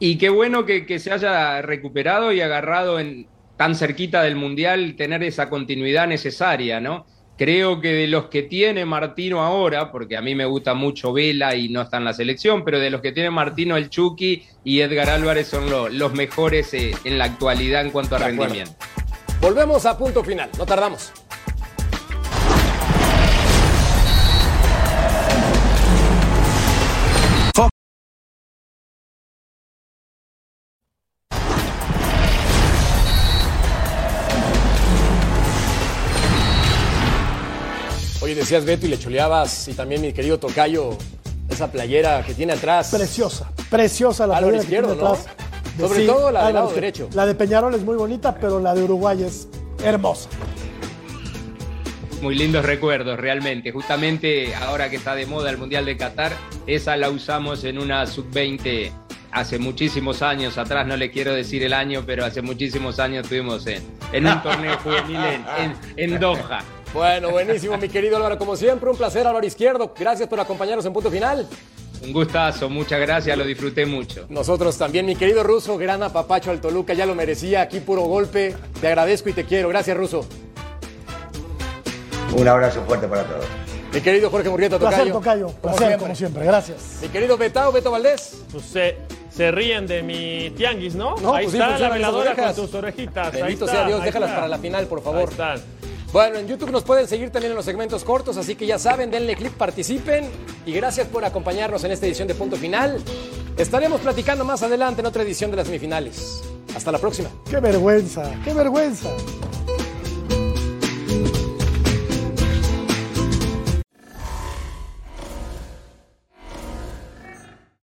[SPEAKER 5] Y qué bueno que, que se haya recuperado y agarrado en, tan cerquita del mundial, tener esa continuidad necesaria, ¿no? Creo que de los que tiene Martino ahora, porque a mí me gusta mucho Vela y no está en la selección, pero de los que tiene Martino, el Chucky y Edgar Álvarez son los mejores eh, en la actualidad en cuanto a rendimiento.
[SPEAKER 1] Volvemos a punto final, no tardamos. Oye, decías Beto y le choleabas, y también mi querido Tocayo, esa playera que tiene atrás.
[SPEAKER 2] Preciosa, preciosa la playera
[SPEAKER 1] izquierdo, que tiene atrás. Sobre todo la del lado derecho.
[SPEAKER 2] La de Peñarol es muy bonita, pero la de Uruguay es hermosa.
[SPEAKER 5] Muy lindos recuerdos, realmente. Justamente ahora que está de moda el Mundial de Qatar, esa la usamos en una sub-20 hace muchísimos años atrás, no le quiero decir el año, pero hace muchísimos años estuvimos en, en un torneo juvenil en, en Doha.
[SPEAKER 1] Bueno, buenísimo, mi querido Álvaro. Como siempre, un placer, Álvaro Izquierdo. Gracias por acompañarnos en punto final.
[SPEAKER 5] Un gustazo, muchas gracias, lo disfruté mucho.
[SPEAKER 1] Nosotros también, mi querido Ruso, gran apapacho al Toluca, ya lo merecía, aquí puro golpe. Te agradezco y te quiero. Gracias, Ruso.
[SPEAKER 4] Un abrazo fuerte para todos.
[SPEAKER 1] Mi querido Jorge Murrieta,
[SPEAKER 2] Tocayo. Placer, Tocayo. Como placer, siempre. como siempre. Gracias.
[SPEAKER 1] Mi querido Betao, Beto Valdés.
[SPEAKER 3] Pues se, ríen de mi tianguis, ¿no? no Ahí pues está la veladora con tus orejitas.
[SPEAKER 1] Bendito sea Dios, déjalas para la final, por favor. Ahí están. Bueno, en YouTube nos pueden seguir también en los segmentos cortos, así que ya saben, denle clic, participen y gracias por acompañarnos en esta edición de Punto Final. Estaremos platicando más adelante en otra edición de las semifinales. Hasta la próxima.
[SPEAKER 2] ¡Qué vergüenza! ¡Qué vergüenza!